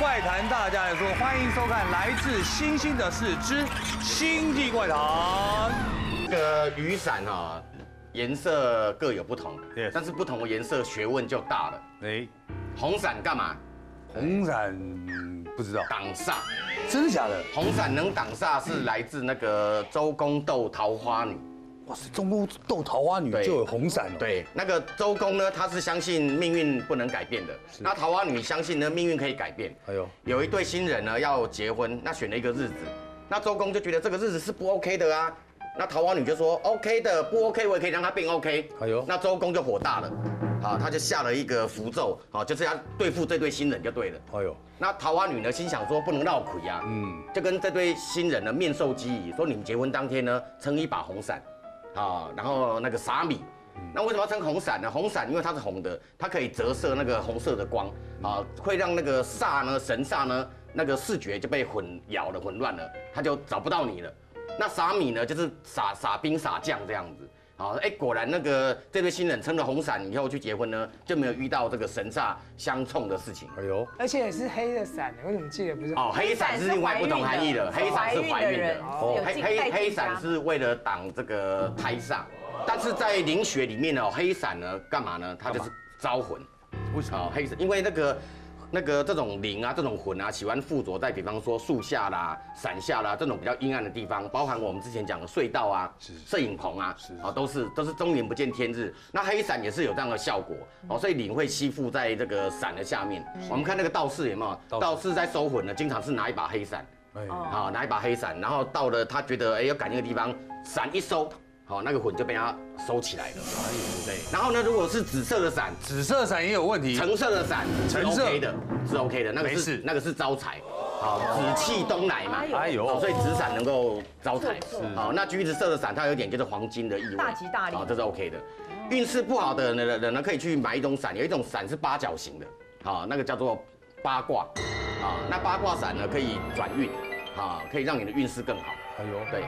怪谈大家来说，欢迎收看来自星星的四之星际怪谈。这个雨伞哈，颜色各有不同但是不同的颜色学问就大了。哎，红伞干嘛？红伞嗯不知道，挡煞。真的假的？红伞能挡煞是来自那个周公斗桃花女。哇塞，中宫斗桃花女就有红伞了。，对，那个周公呢，他是相信命运不能改变的。那桃花女相信呢，命运可以改变。哎呦，有一对新人呢要结婚，那选了一个日子，那周公就觉得这个日子是不 OK 的啊。那桃花女就说 OK 的，不 OK 我也可以让它变 OK。哎呦那周公就火大了，好，他就下了一个符咒，好，就是要对付这对新人就对了。哎呦，那桃花女呢，心想说不能闹鬼呀，嗯，就跟这对新人呢面授机宜，说你们结婚当天呢撑一把红伞，啊，然后那个撒米。那为什么要称红伞呢？红伞因为它是红的，它可以折射那个红色的光，啊，会让那个煞呢神煞呢那个视觉就被混淆了、混乱了，他就找不到你了。那撒米呢，就是撒撒兵撒将这样子。好，哎，果然那个这对新人撑了红伞以后去结婚呢，就没有遇到这个神煞相冲的事情。哎呦，而且也是黑的伞，为什么记得不是？哦，黑伞是另外不同含义的，黑伞是怀孕的，哦黑黑黑伞是为了挡这个胎煞，但是在灵学里面呢，黑伞呢干嘛呢？它就是招魂。为什么？哦，黑伞，因为那个那个这种灵啊，这种魂啊，喜欢附着在比方说树下啦、伞下啦这种比较阴暗的地方，包含我们之前讲的隧道啊、摄影棚啊，是啊，都是都是终年不见天日。那黑伞也是有这样的效果哦，所以灵会吸附在这个伞的下面。我们看那个道士有没有？道士在收魂呢，经常是拿一把黑伞。哎，啊，拿一把黑伞，然后到了他觉得哎要赶那个地方，伞一收，好那个魂就被他收起来了。对，然后呢，如果是紫色的伞，紫色伞也有问题。橙色的伞橙色 OK 的，是 OK 的，那个是那个是招财，好紫气东来嘛，哎呦好，所以紫伞能够招财好，那橘子色的伞它有一点就是黄金的意味，大吉大利好，这是 OK 的。运势不好的人人呢，可以去买一种伞，有一种伞是八角形的，好，那个叫做八卦，啊，那八卦伞呢可以转运，啊，可以让你的运势更好。哎呦，对，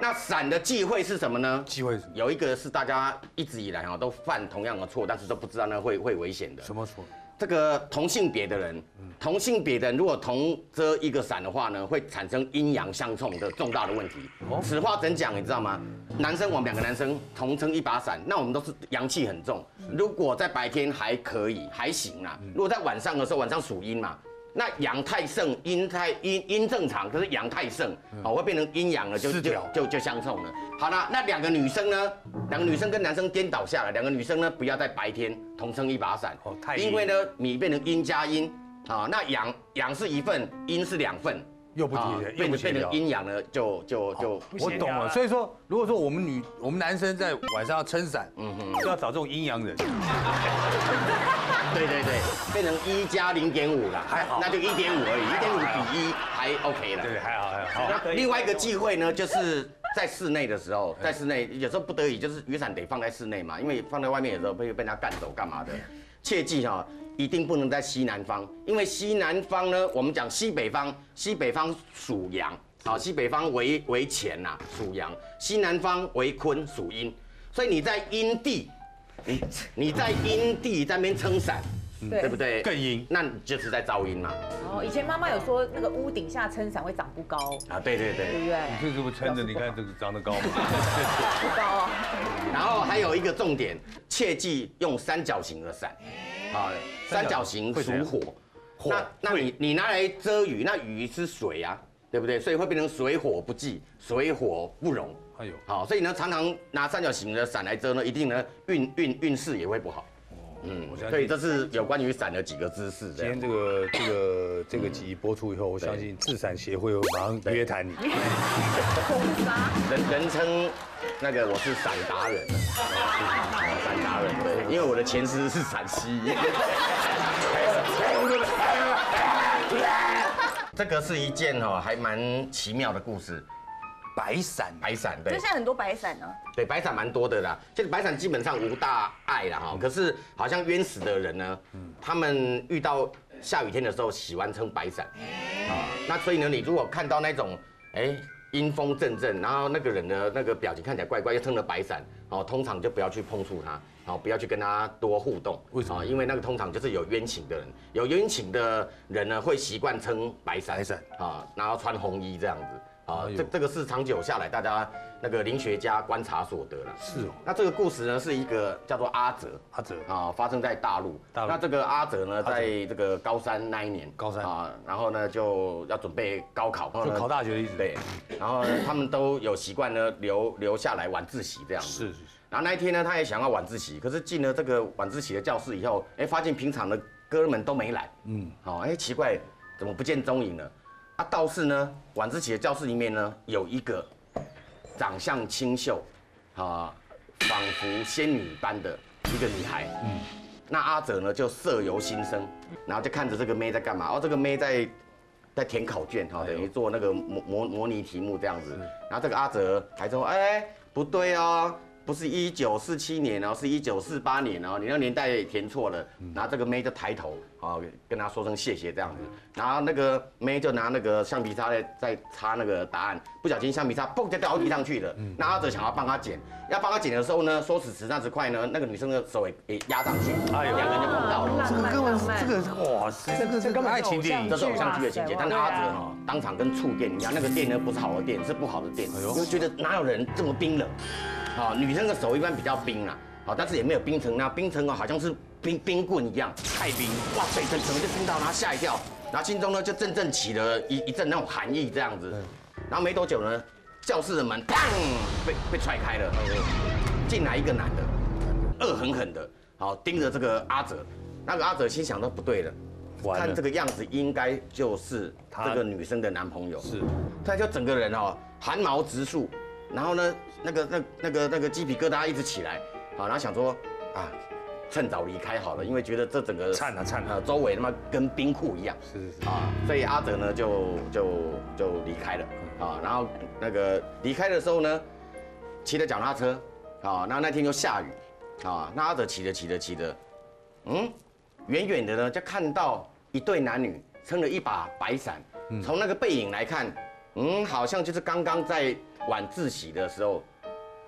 那伞的忌讳是什么呢？机会是什么？有一个是大家一直以来哈都犯同样的错，但是都不知道那会会危险的。什么错？这个同性别的人，同性别的人如果同遮一个伞的话呢，会产生阴阳相冲的重大的问题。此话怎讲？你知道吗？男生我们两个男生同撑一把伞，那我们都是阳气很重。如果在白天还可以还行啦，如果在晚上的时候，晚上属阴嘛。那阳太盛，阴太阴阴正常，可是阳太盛，哦，会变成阴阳了，就就就就相冲了。好了，那两个女生呢？两个女生跟男生颠倒下来，两个女生呢不要在白天同撑一把伞，哦太因为呢你变成阴加阴，啊，那阳阳是一份，阴是两份，又不啊提，又变成变不协调。成。阴阳呢，就就就我懂了所以说，如果说我们女我们男生在晚上要撑伞，嗯哼，就要找这种阴阳人。变成一加零点五了，还好那就一点五而已，一点五比一还 OK 了。对，还好还好。那另外一个忌讳呢，就是在室内的时候，在室内有时候不得已，就是雨伞得放在室内嘛，因为放在外面有时候会被人家干走干嘛的。切记哈、一定不能在西南方，因为西南方呢，我们讲西北方，西北方属阳，好，西北方为为乾呐，属阳，西南方为坤，属阴，所以你在阴地，你你在阴地在那边撑伞，对不对？更阴那你就是在噪音嘛。哦，以前妈妈有说那个屋顶下撑伞会长不高，啊，对对对。对不对？这是不是撑着？你看这个长得高吗？长不高啊。然后还有一个重点，切记用三角形的伞，啊，三角形属火，火那那你你拿来遮雨，那雨是水啊，对不对？所以会变成水火不济，水火不容。哎呦，好，所以呢，常常拿三角形的伞来遮呢，一定呢运运运势也会不好。嗯所以这是有关于伞的几个姿势。今天这个这个这个集播出以后，我相信自伞协会会马上约谈你。人人称那个我是伞达人，哦伞达人，对，因为我的前师是陕西。这个是一件哦还蛮奇妙的故事，白伞，白伞对就现在很多白伞呢，对，白伞蛮多的啦。这个白伞基本上无大碍啦哈，可是好像冤死的人呢，他们遇到下雨天的时候喜欢撑白伞啊。那所以呢，你如果看到那种哎阴风阵阵，然后那个人的那个表情看起来怪怪，又撑了白伞，哦，通常就不要去碰触他，哦，不要去跟他多互动。为什么啊因为那个通常就是有冤情的人，有冤情的人呢会习惯撑白伞，白伞啊，然后穿红衣这样子。啊这这个是长久下来大家那个林学家观察所得了。是哦，那这个故事呢，是一个叫做阿哲阿哲啊，发生在大陆。大陆那这个阿哲呢，在这个高三那一年，高三啊，然后呢就要准备高考，就考大学的意思。，对，然后呢他们都有习惯呢留留下来晚自习这样子。是是是，然后那一天呢，他也想要晚自习，可是进了这个晚自习的教室以后，哎，发现平常的哥们都没来。嗯，好，哎，奇怪，怎么不见踪影了？啊，倒是呢，晚自习的教室里面呢，有一个长相清秀，啊，仿佛仙女般的一个女孩。嗯，那阿哲呢就色由心生，然后就看着这个妹在干嘛？哦，这个妹在在填考卷，哈，等于做那个模模模拟题目这样子。然后这个阿哲还说，哎，不对哦。不是一九四七年哦，是一九四八年哦，你那个年代填错了。然后这个妹就抬头，哦，跟他说声谢谢这样子。然后那个妹就拿那个橡皮擦在在擦那个答案，不小心橡皮擦嘣就掉到地上去了。那阿哲想要帮他捡，要帮他捡的时候呢，说时迟那时快呢，那个女生的手也也压上去，哎呦两个人就碰到了。这个根本是这个是哇，这个是这根本是爱情电影这。是偶像剧的情节，但是阿哲哈当场跟触电一样，那个电呢不是好的电，是不好的电，哎呦因为觉得哪有人这么冰冷，好，女生的手一般比较冰啦，好，但是也没有冰成那冰成哦，好像是冰冰棍一样，太冰，哇塞，整整个就冰到然后吓一跳，然后心中呢就阵阵起了一一阵那种寒意这样子，然后没多久呢，教室的门砰被被踹开了，进来一个男的，恶狠狠的，好盯着这个阿哲，那个阿哲心想到不对了。看这个样子，应该就是他这个女生的男朋友。是，他就整个人哦汗毛直竖，然后呢，那个那那个那个鸡皮疙瘩一直起来，好，然后想说啊，趁早离开好了，因为觉得这整个颤啊颤啊。呃周围他妈跟冰库一样。是是是。啊，所以阿哲呢就就就离开了啊，然后那个离开的时候呢，骑着脚踏车啊，那那天又下雨啊，那阿哲骑着骑着骑着，嗯，远远的呢就看到一对男女撑了一把白伞，从那个背影来看，嗯，好像就是刚刚在晚自习的时候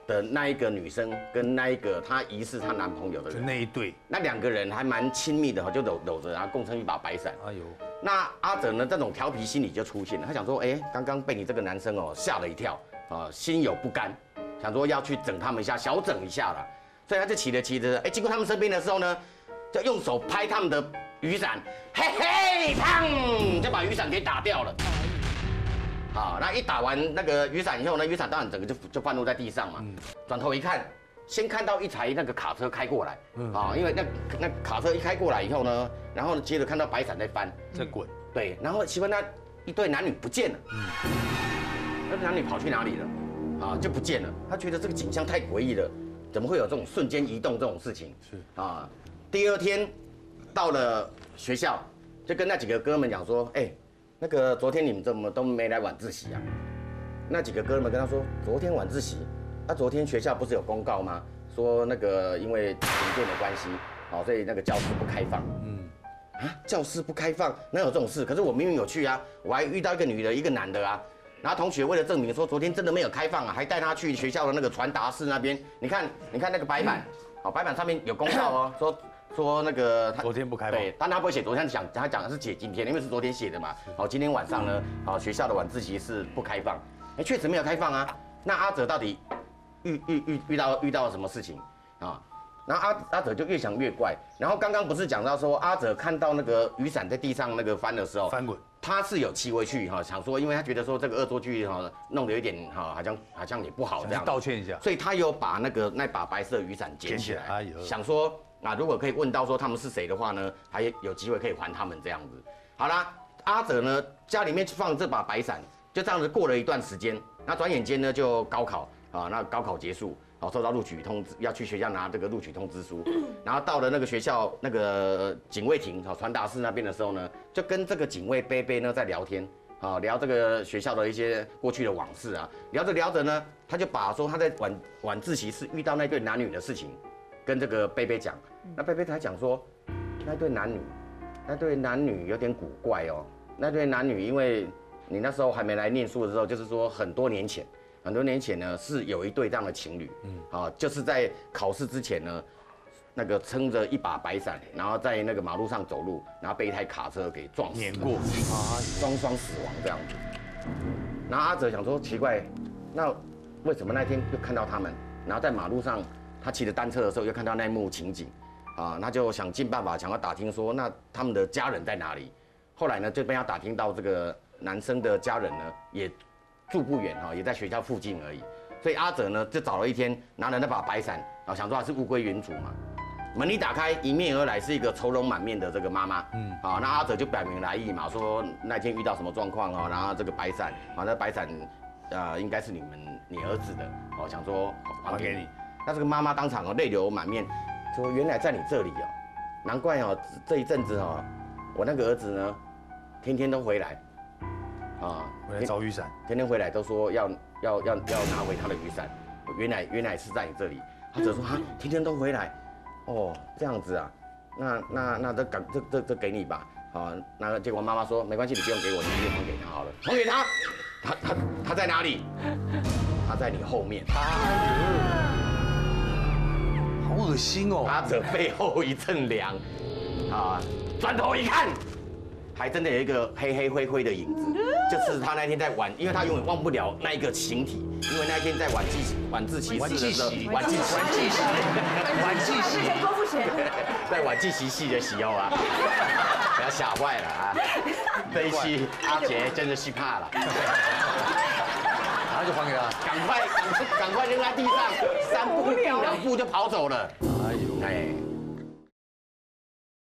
的那一个女生跟那一个她疑似她男朋友的就人，那一对，那两个人还蛮亲密的哈，就搂搂着，然后共撑一把白伞。哎呦，那阿哲呢，这种调皮心理就出现了。他想说，哎，刚刚被你这个男生哦吓了一跳，啊，心有不甘，想说要去整他们一下，小整一下了。所以他就骑着骑着，哎，经过他们身边的时候呢，就用手拍他们的雨伞，嘿嘿，砰，就把雨伞给打掉了。好，那一打完那个雨伞以后呢，雨伞当然整个就就放落在地上嘛。转头一看，先看到一台那个卡车开过来，啊，因为那那卡车一开过来以后呢，然后呢接着看到白伞在翻，在滚，对，然后奇怪那一对男女不见了，嗯那对男女跑去哪里了？啊，就不见了。他觉得这个景象太诡异了，怎么会有这种瞬间移动这种事情？是啊，第二天到了学校，就跟那几个哥们讲说，哎，那个昨天你们怎么都没来晚自习啊？那几个哥们跟他说，昨天晚自习，啊，昨天学校不是有公告吗？说那个因为停电的关系，哦，所以那个教室不开放。嗯，啊，教室不开放，哪有这种事？可是我明明有去啊，我还遇到一个女的，一个男的啊。然后同学为了证明说昨天真的没有开放啊，还带他去学校的那个传达室那边。你看，你看那个白板，好，白板上面有公告哦，说说那个他昨天不开放对，但他不会写昨天讲，他讲的是写今天，因为是昨天写的嘛。好，今天晚上呢，好，学校的晚自习是不开放，哎，确实没有开放啊。那阿哲到底遇遇遇遇到遇到了什么事情啊？然后阿阿哲就越想越怪。然后刚刚不是讲到说阿哲看到那个雨伞在地上那个翻的时候，翻滚，他是有气味去哈，想说，因为他觉得说这个恶作剧哈弄得有点哈，好像好像也不好这样，道歉一下，所以他有把那个那把白色雨伞捡捡起起来，想说那，如果可以问到说他们是谁的话呢，还有机会可以还他们这样子。好啦，阿哲呢家里面放这把白伞，就这样子过了一段时间，那转眼间呢就高考啊，那高考结束。好，收到录取通知，要去学校拿这个录取通知书，然后到了那个学校那个警卫亭，好传达室那边的时候呢，就跟这个警卫贝贝呢在聊天，啊，聊这个学校的一些过去的往事啊，聊着聊着呢，他就把说他在晚晚自习室遇到那对男女的事情，跟这个贝贝讲，那贝贝才讲说，那对男女，那对男女有点古怪哦，那对男女因为你那时候还没来念书的时候，就是说很多年前，很多年前呢是有一对这样的情侣，嗯，啊，就是在考试之前呢，那个撑着一把白伞，然后在那个马路上走路，然后被一台卡车给撞死，碾过，啊双双死亡这样子。然后阿哲想说奇怪，那为什么那天又看到他们？然后在马路上他骑着单车的时候又看到那一幕情景，啊，那就想尽办法想要打听说那他们的家人在哪里。后来呢就被他打听到这个男生的家人呢也住不远哈，也在学校附近而已。所以阿哲呢就找了一天，拿了那把白伞，然后想说他是物归原主嘛。门一打开，迎面而来是一个愁容满面的这个妈妈。嗯，好，那阿哲就表明来意嘛，说那天遇到什么状况哦，然后这个白伞，啊，那白伞，呃，应该是你们你儿子的，哦，想说还给你。那这个妈妈当场哦泪流满面，说原来在你这里哦，难怪哦这一阵子哦，我那个儿子呢，天天都回来，啊，回来找雨伞，天天回来都说要要要要拿回他的雨伞，原来原来是在你这里。他只说啊，天天都回来。哦，这样子啊，那那那这赶这这这给你吧，啊，那结果妈妈说没关系，你不用给我，你直接还给他好了，还给他，他他他在哪里？他在你后面，好恶心哦，阿哲背后一阵凉，啊，转头一看。还真的有一个黑黑灰灰的影子，就是他那天在晚，因为他永远忘不了那一个形体，因为那天在晚自晚自习晚自习晚自习晚自习晚自习郭富城在晚自习系的时候啊，给他吓坏了啊！这一期阿杰真的是怕了，然后就还给他，赶快赶快扔在地上，三步两步就跑走了。哎呦哎。